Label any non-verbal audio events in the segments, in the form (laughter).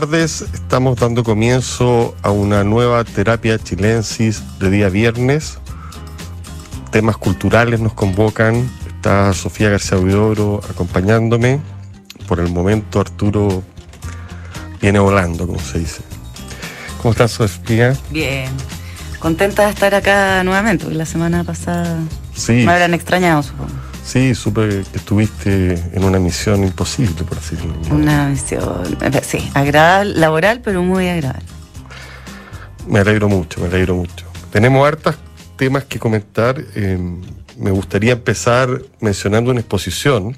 tardes. Estamos dando comienzo a una nueva terapia chilensis de día viernes. Temas culturales nos convocan. Está Sofía García Huidobro acompañándome. Por el momento Arturo viene volando, como se dice. ¿Cómo estás, Sofía? Bien. Contenta de estar acá nuevamente, la semana pasada Sí, me habrán extrañado, supongo. Sí, supe que estuviste en una misión imposible, por así decirlo. Una misión, eh, sí, agradable, laboral, pero muy agradable. Me alegro mucho, me alegro mucho. Tenemos hartos temas que comentar. eh, me gustaría empezar mencionando una exposición.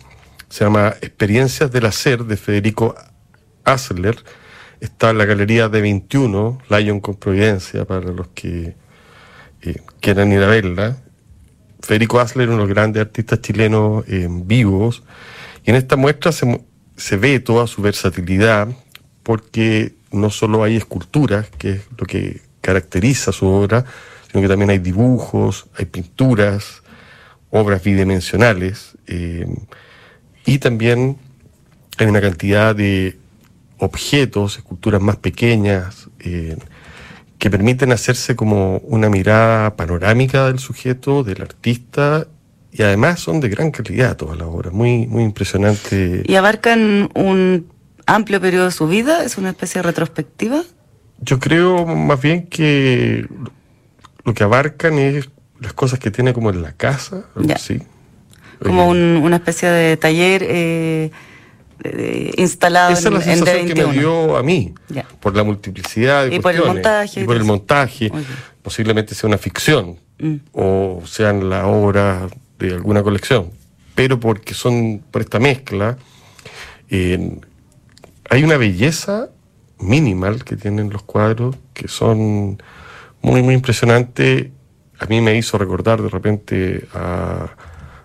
Se llama Experiencias del Hacer de Federico Asler. Está en la Galería de 21, Lion con Providencia, para los que eh, quieran ir a verla. Federico Asler, uno de los grandes artistas chilenos eh, vivos. Y en esta muestra se, se ve toda su versatilidad, porque no solo hay esculturas, que es lo que caracteriza su obra, sino que también hay dibujos, hay pinturas, obras bidimensionales, eh, y también hay una cantidad de objetos, esculturas más pequeñas, eh, que permiten hacerse como una mirada panorámica del sujeto, del artista, y además son de gran calidad todas las obras, muy, muy impresionante. Y abarcan un amplio periodo de su vida, es una especie de retrospectiva. Yo creo más bien que lo que abarcan es las cosas que tiene como en la casa, algo Ya. así. Como Eh, un- una especie de taller eh, instalado Esa es en, la en sensación que me D21. dio a mí, por la multiplicidad de Y por el montaje y por el posiblemente sea una ficción, Mm. o sean la obra de alguna colección, pero porque son por esta mezcla, eh, hay una belleza minimal que tienen los cuadros que son muy, muy impresionantes. A mí me hizo recordar de repente a,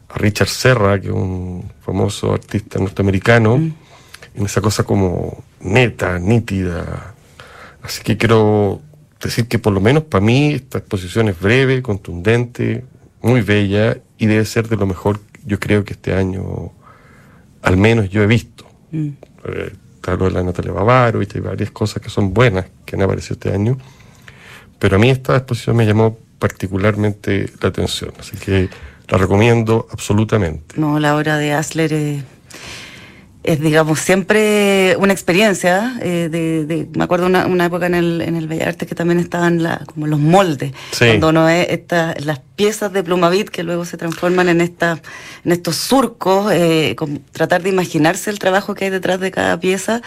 a Richard Serra, que es un famoso artista norteamericano, en esa cosa como neta, nítida. Así que quiero decir que por lo menos para mí esta exposición es breve, contundente, muy bella y debe ser de lo mejor yo creo que este año al menos yo he visto. Mm. Eh, está lo de la Natalia Bavaro y hay varias cosas que son buenas que han aparecido este año. Pero a mí esta exposición me llamó particularmente la atención, así que la recomiendo absolutamente. No, la obra de Asler es, es, digamos, siempre una experiencia. eh, de, de- me acuerdo una, una época en el, en el Bellas Artes que también estaban la, como los moldes, Sí. cuando uno ve esta- las piezas de plumavit que luego se transforman en, esta, en estos surcos, eh, con- tratar de imaginarse el trabajo que hay detrás de cada pieza,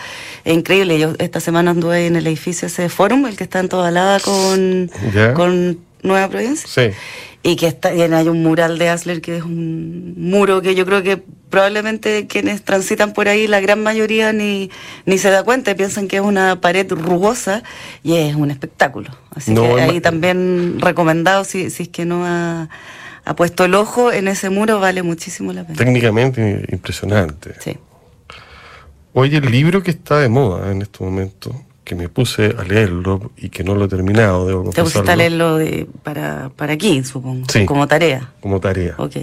es increíble. Yo esta semana anduve en el edificio ese Forum, el que está en Tobalada con, Ya. con Nueva Providencia. Sí, Y que está, y hay un mural de Asler que es un muro que yo creo que probablemente quienes transitan por ahí, la gran mayoría ni, ni se da cuenta piensan que es una pared rugosa y es un espectáculo. Así No, que ahí también recomendado, si, si es que no ha, ha puesto el ojo en ese muro, vale muchísimo la pena. técnicamente impresionante. Sí. Oye, el libro que está de moda en este momento, que me puse a leerlo y que no lo he terminado, debo Te pusiste a confesarlo, leerlo de- para, para aquí, supongo, Sí. como tarea. como tarea. Ok.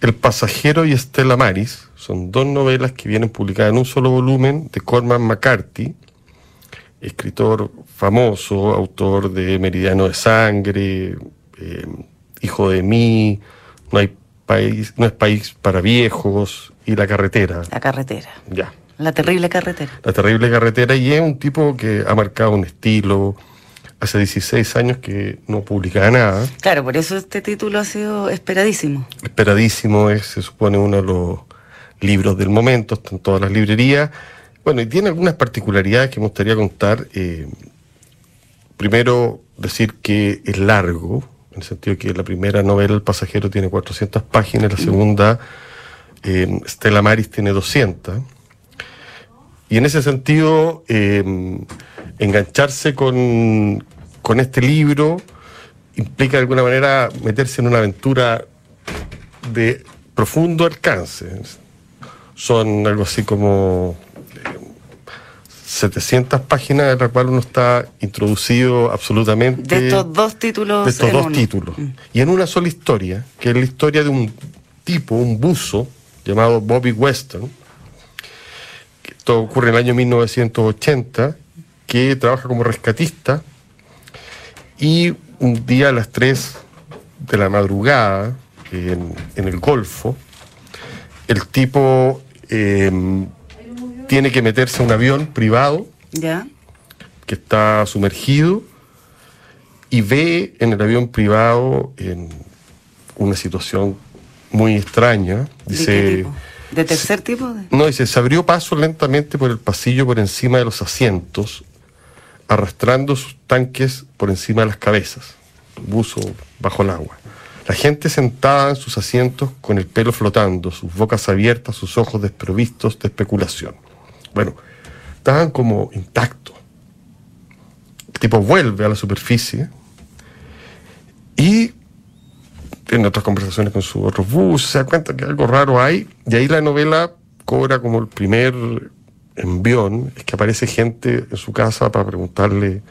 El pasajero y Estela Maris son dos novelas que vienen publicadas en un solo volumen de Cormac McCarthy, escritor famoso, autor de Meridiano de Sangre, eh, Hijo de mí, No hay país, no es país para viejos y La carretera. La carretera. Ya. La terrible carretera. La terrible carretera y es un tipo que ha marcado un estilo. Hace 16 años que no publicaba nada. Claro, por eso este título ha sido esperadísimo. esperadísimo, es, se supone uno de los libros del momento, está en todas las librerías. Bueno, y tiene algunas particularidades que me gustaría contar. eh, primero, decir que es largo, en el sentido que la primera novela, El pasajero, tiene 400 páginas, la segunda, eh, Stella Maris, tiene 200. Y en ese sentido, eh, engancharse con, con este libro implica de alguna manera meterse en una aventura de profundo alcance. Son algo así como eh, 700 páginas en las cuales uno está introducido absolutamente De estos dos títulos. de estos dos uno. títulos. Mm. Y en una sola historia, que es la historia de un tipo, un buzo, llamado Bobby Weston, Esto ocurre en el año 1980, que trabaja como rescatista y un día a las 3 de la madrugada en, en el Golfo, el tipo em, tiene que meterse a un avión privado ¿Ya? que está sumergido y ve en el avión privado en una situación muy extraña. ¿De Dice? ¿De tercer tipo? De- no, dice, se abrió paso lentamente por el pasillo por encima de los asientos, arrastrando sus tanques por encima de las cabezas, buzo bajo el agua. La gente sentada en sus asientos con el pelo flotando, sus bocas abiertas, sus ojos desprovistos de especulación. Bueno, estaban como intactos. El tipo vuelve a la superficie y en otras conversaciones con sus otros bus, se da cuenta que algo raro hay, y ahí la novela cobra como el primer envión, es que aparece gente en su casa para preguntarle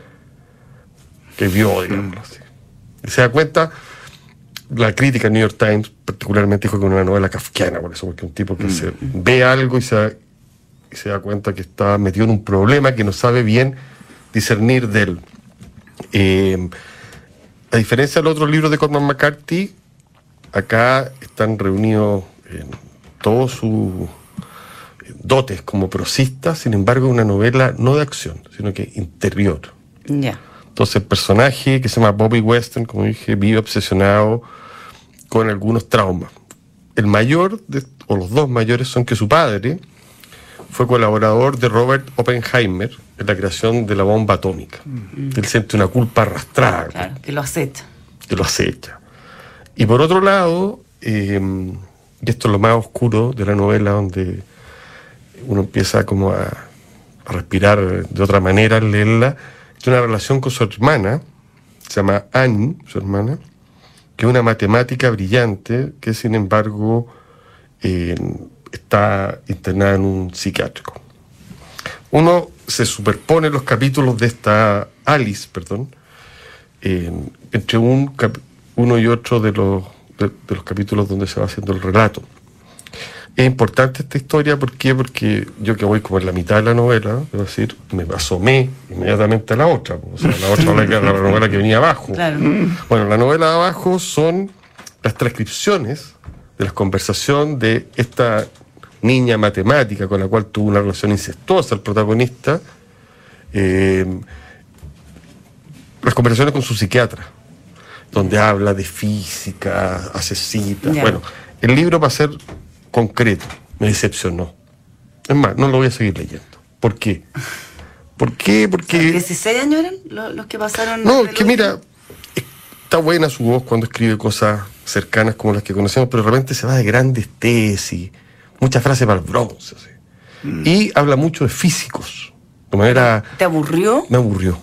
qué vio, digamos así. Y se da cuenta, la crítica New York Times particularmente dijo que era una novela kafkiana, por eso, porque un tipo que se ve algo y se, da- y se da cuenta que está metido en un problema que no sabe bien discernir de él. Eh, a diferencia del otro libro de Corman McCarthy, acá están reunidos todos sus dotes como prosista, sin embargo, una novela no de acción, sino que interior. Ya. Entonces, el personaje que se llama Bobby Weston, como dije, vive obsesionado con algunos traumas. El mayor, de- o los dos mayores, son que su padre fue colaborador de Robert Oppenheimer en la creación de la bomba atómica. Él siente una culpa arrastrada Claro, que lo acecha. que lo acecha. Y por otro lado, eh, y esto es lo más oscuro de la novela, donde uno empieza como a, respirar de otra manera al leerla, es una relación con su hermana, se llama Annie, su hermana, que es una matemática brillante que sin embargo eh, está internada en un psiquiátrico. Uno se superpone los capítulos de esta Alice, perdón, eh, entre un cap- uno y otro de los, de, de los capítulos donde se va haciendo el relato. Es importante esta historia ¿por qué? porque yo que voy como en la mitad de la novela, debo decir, me asomé inmediatamente a la otra. po. O sea, la otra novela, la novela que venía abajo. Claro. Bueno, la novela de abajo son las transcripciones de la conversación de esta niña matemática con la cual tuvo una relación incestuosa el protagonista. eh, las conversaciones con su psiquiatra, donde habla de física, hace citas. Bueno, el libro va a ser concreto, me decepcionó. Es más, no lo voy a seguir leyendo. ¿Por qué? ¿Por qué? Porque... ¿16 años eran lo- los, que pasaron? No, que mira, está buena su voz cuando escribe cosas cercanas como las que conocemos, pero de repente se va de grandes tesis, muchas frases para el bronce. así. Y habla mucho de físicos. De manera. ¿Te aburrió? Me aburrió.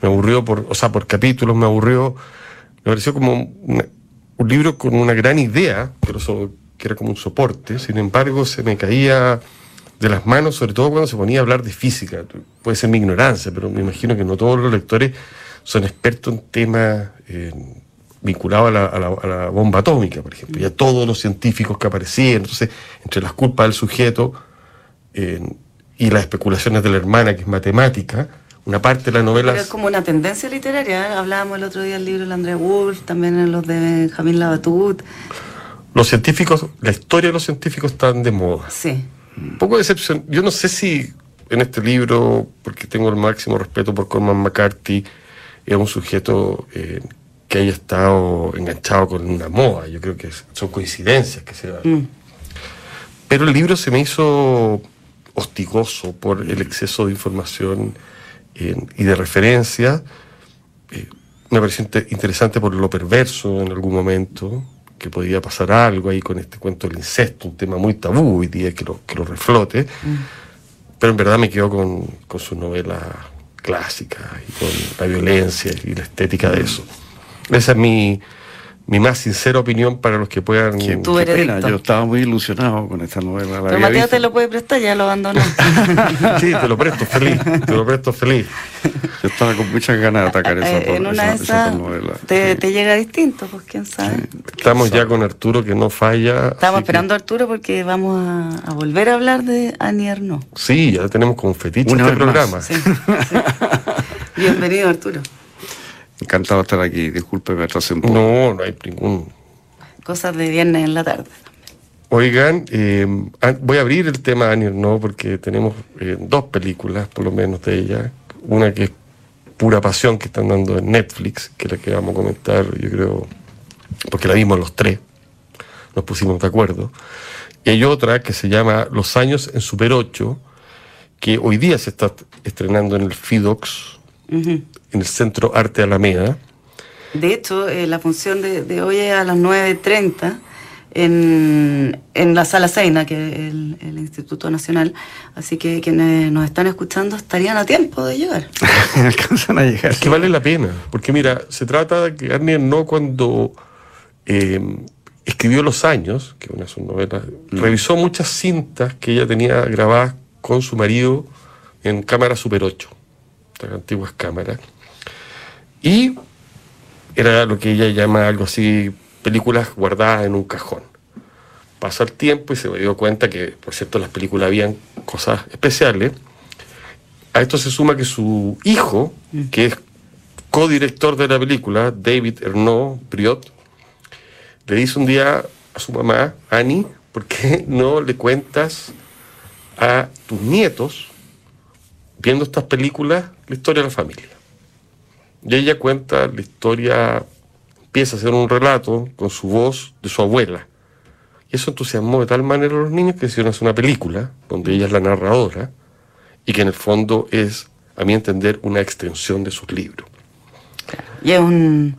Me aburrió por, o sea, por capítulos, me aburrió. Me pareció como un libro con una gran idea, pero que era como un soporte. Sin embargo, se me caía de las manos, sobre todo cuando se ponía a hablar de física. Puede ser mi ignorancia, pero me imagino que no todos los lectores son expertos en temas eh, vinculados a la, la bomba atómica, por ejemplo. Y a todos los científicos que aparecían. Entonces, entre las culpas del sujeto eh, y las especulaciones de la hermana, que es matemática, una parte de la novela... Pero es como una tendencia literaria. ¿eh? Hablábamos el otro día del libro de André Wolf, también en los de Benjamín Labatut. Los científicos, la historia de los científicos están de moda. Sí. Un poco de decepción. Yo no sé si en este libro, porque tengo el máximo respeto por Corman McCarthy, es un sujeto eh, que haya estado enganchado con una moda. Yo creo que son coincidencias que se dan. Mm. Pero el libro se me hizo hostigoso por el exceso de información eh, y de referencia. Eh, me pareció inte- interesante por lo perverso en algún momento, que podía pasar algo ahí con este cuento del incesto, un tema muy tabú hoy día que lo, que lo reflote. Pero en verdad me quedo con, con su novela clásica y con la violencia y la estética de eso. Esa es mi, mi más sincera opinión para los que puedan. Qué, Tú qué pena, yo estaba muy ilusionado con esta novela. la Pero visto. te lo puede prestar, ya lo abandonó. (laughs) Sí, te lo presto feliz, te lo presto feliz. Yo estaba con muchas ganas de atacar esa, Eh, en una de esa- esa esas novela. te, Sí. te llega distinto, pues quién sabe. Estamos ya con Arturo que no falla. Estamos que- esperando a Arturo porque vamos a, a volver a hablar de Annie Arnaud. Sí, ya tenemos como fetiche Una este programa. Sí, sí. (laughs) Bienvenido, Arturo. Encantado de estar aquí. Disculpe, me atrasé un poco. No, no hay ningún. Cosas de viernes en la tarde. Oigan, eh, voy a abrir el tema de Annie no porque tenemos eh, dos películas, por lo menos, de ella. Una que es pura pasión, que están dando en Netflix, que es la que vamos a comentar, yo creo, porque la vimos los tres, nos pusimos de acuerdo. Y hay otra que se llama Los años en Super 8, que hoy día se está estrenando en el FIDOX, Ujú. En el Centro Arte Alameda. De hecho, eh, la función de, de hoy es a las 9.30 en, en la Sala Seina, que es el, el Instituto Nacional. Así que quienes nos están escuchando estarían a tiempo de llegar. (laughs) Alcanzan a llegar. Es que vale la pena, porque mira, se trata de que Arnie no cuando eh, escribió Los Años, que es una de sus novelas, revisó muchas cintas que ella tenía grabadas con su marido en cámara Super 8, estas antiguas cámaras, y era lo que ella llama algo así, películas guardadas en un cajón. Pasó el tiempo y se dio cuenta que, por cierto, las películas habían cosas especiales. A esto se suma que su hijo, que es codirector de la película, David Ernaud Briot, le dice un día a su mamá, Annie, ¿por qué no le cuentas a tus nietos, viendo estas películas, la historia de la familia? Y ella cuenta la historia, empieza a hacer un relato con su voz de su abuela. Y eso entusiasmó de tal manera a los niños que hicieron hacer una película, donde ella es la narradora, y que en el fondo es, a mi entender, una extensión de sus libros. Y es un.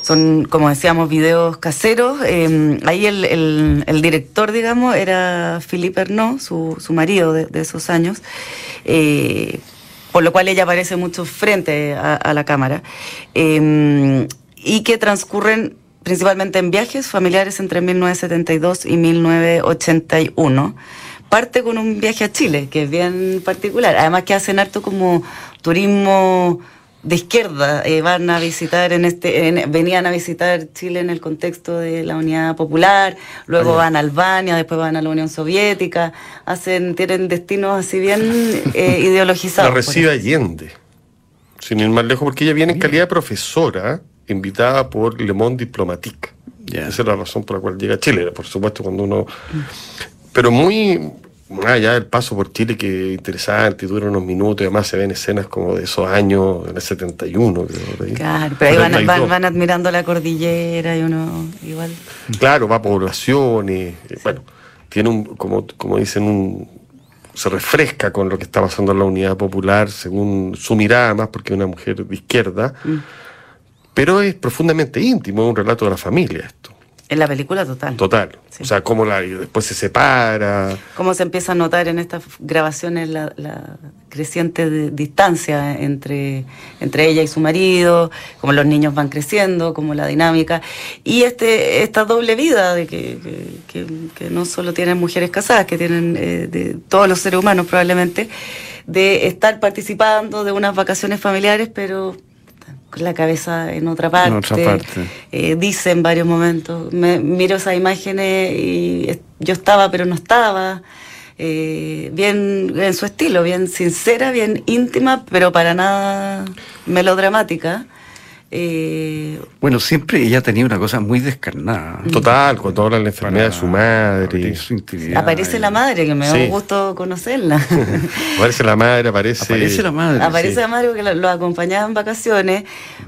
Son, como decíamos, videos caseros. Eh, ahí el, director, digamos, era Philippe Ernaud, su, su marido de, de esos años, eh, por lo cual ella aparece mucho frente a, la cámara. Eh, y que transcurren principalmente en viajes familiares entre 1972 y 1981. Parte con un viaje a Chile, que es bien particular. Además que hacen harto como turismo de izquierda. Eh, van a visitar en este, en- venían a visitar Chile en el contexto de la Unidad Popular, luego van a Albania, después van a la Unión Soviética, hacen, tienen destinos así bien eh, La ideologizados. por recibe Allende, sin ir más lejos, porque ella viene en calidad de profesora, invitada por Le Monde Diplomatique. Esa es la razón por la cual llega a Chile, por supuesto, cuando uno... Pero muy, allá del paso por Chile, que es interesante, dura unos minutos, y además se ven escenas como de esos años, en el 71, creo. Claro, pero ahí van, 72. van, van admirando la cordillera y uno igual. Claro, va a poblaciones, eh, bueno, tiene un, como, como dicen, un, se refresca con lo que está pasando en la unidad popular, según su mirada más, porque es una mujer de izquierda, pero es profundamente íntimo, es un relato de la familia esto, En la película total. total. Sí. O sea, cómo la, después se separa, Cómo se empieza a notar en estas grabaciones la, la creciente de- distancia entre, entre ella y su marido, cómo los niños van creciendo, como la dinámica. Y este esta doble vida de que, que- que- que no solo tienen mujeres casadas, que tienen eh, de todos los seres humanos probablemente, de estar participando de unas vacaciones familiares, pero con la cabeza en otra parte. En otra parte. Eh, dice en varios momentos, me miro esas imágenes y yo estaba pero no estaba, eh, bien en su estilo, bien sincera, bien íntima, pero para nada melodramática. Eh, Bueno, siempre ella tenía una cosa muy descarnada. total, cuando habla de la enfermedad de su madre, abrir su intimidad aparece la madre, que me da Sí. un gusto conocerla. (laughs) aparece la madre, aparece... Aparece la madre. Aparece sí. la madre que lo, acompañaba en vacaciones,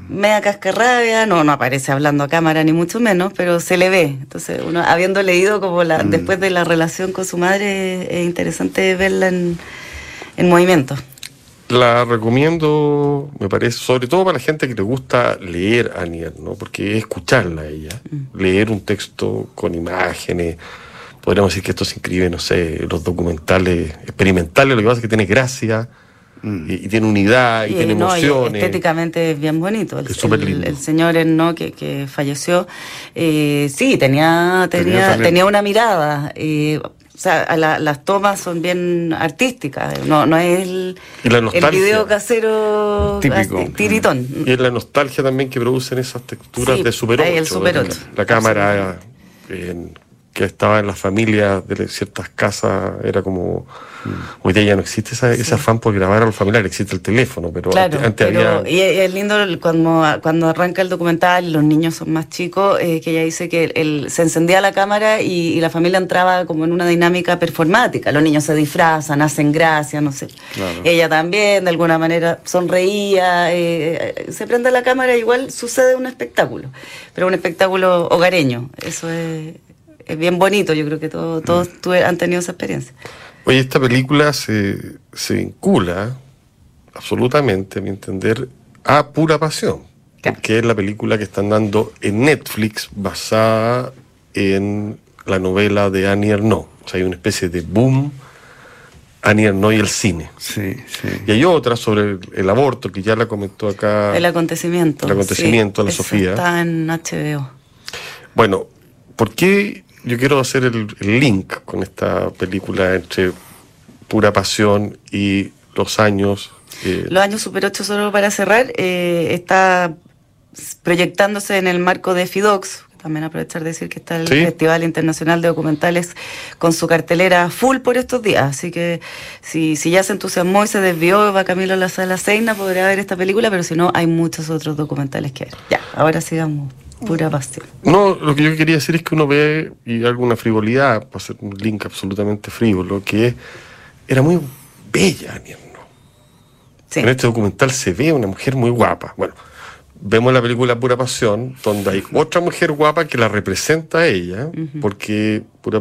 media cascarrabia, no, no aparece hablando a cámara ni mucho menos, pero se le ve. Entonces, uno habiendo leído como la, después de la relación con su madre, es interesante verla en, en movimiento. La recomiendo, me parece, sobre todo para la gente que le gusta leer a Nier, ¿no? Porque es escucharla a ella, leer un texto con imágenes. Podríamos decir que esto se inscribe, no sé, los documentales experimentales, lo que pasa es que tiene gracia, Mm. y, y tiene unidad y, Y, tiene no, y emociones. estéticamente es bien bonito. El, Es súper el- lindo. el señor no que, que falleció, eh, sí, tenía, Tenía tenía una mirada. eh, o sea, a la- las tomas son bien artísticas. No, no es el, el video casero Típico. tiritón. Y es la nostalgia también que producen esas texturas Sí, de Super 8. ahí el Super la- 8. La, cámara eh, que estaba en las familias de ciertas casas era como... Hoy día ya no existe esa, ese afán por grabar a los familiares, existe el teléfono, pero Claro, antes, antes pero había... y es lindo cuando, cuando arranca el documental, los niños son más chicos, eh, que ella dice que el- se encendía la cámara y, y la familia entraba como en una dinámica performática. Los niños se disfrazan, hacen gracia, no sé. Claro. Ella también, de alguna manera, sonreía, eh, eh, se prende la cámara, igual sucede un espectáculo, pero un espectáculo hogareño. Eso es, es bien bonito, yo creo que todo- todos Mm. tuve- han tenido esa experiencia. Oye, esta película se, se vincula absolutamente, a mi entender, a pura pasión. Claro. Porque es la película que están dando en Netflix basada en la novela de Annie Ernaux. O sea, hay una especie de boom Annie Ernaux y el cine. Sí, sí. Y hay otra sobre el, el aborto, que ya la comentó acá. El acontecimiento. El acontecimiento de la Sofía. Está en HBO. Bueno, ¿por qué yo quiero hacer el, el link con esta película entre pura pasión y los años? eh, Los años Super 8, solo para cerrar, eh, está proyectándose en el marco de FIDOX. También aprovechar de decir que está el Sí. Festival Internacional de Documentales con su cartelera full por estos días. Así que si, si ya se entusiasmó y se desvió, va Camilo a la sala Seina, podrá ver esta película, pero si no, hay muchos otros documentales que ver. Ya, ahora sigamos. Pura pasión. No, lo que yo quería decir es que uno ve y alguna frivolidad, para hacer un link absolutamente frívolo, que es- era muy bella. Sí. En este documental se ve una mujer muy guapa. Bueno, vemos la película Pura Pasión, donde hay otra mujer guapa que la representa a ella, porque Pura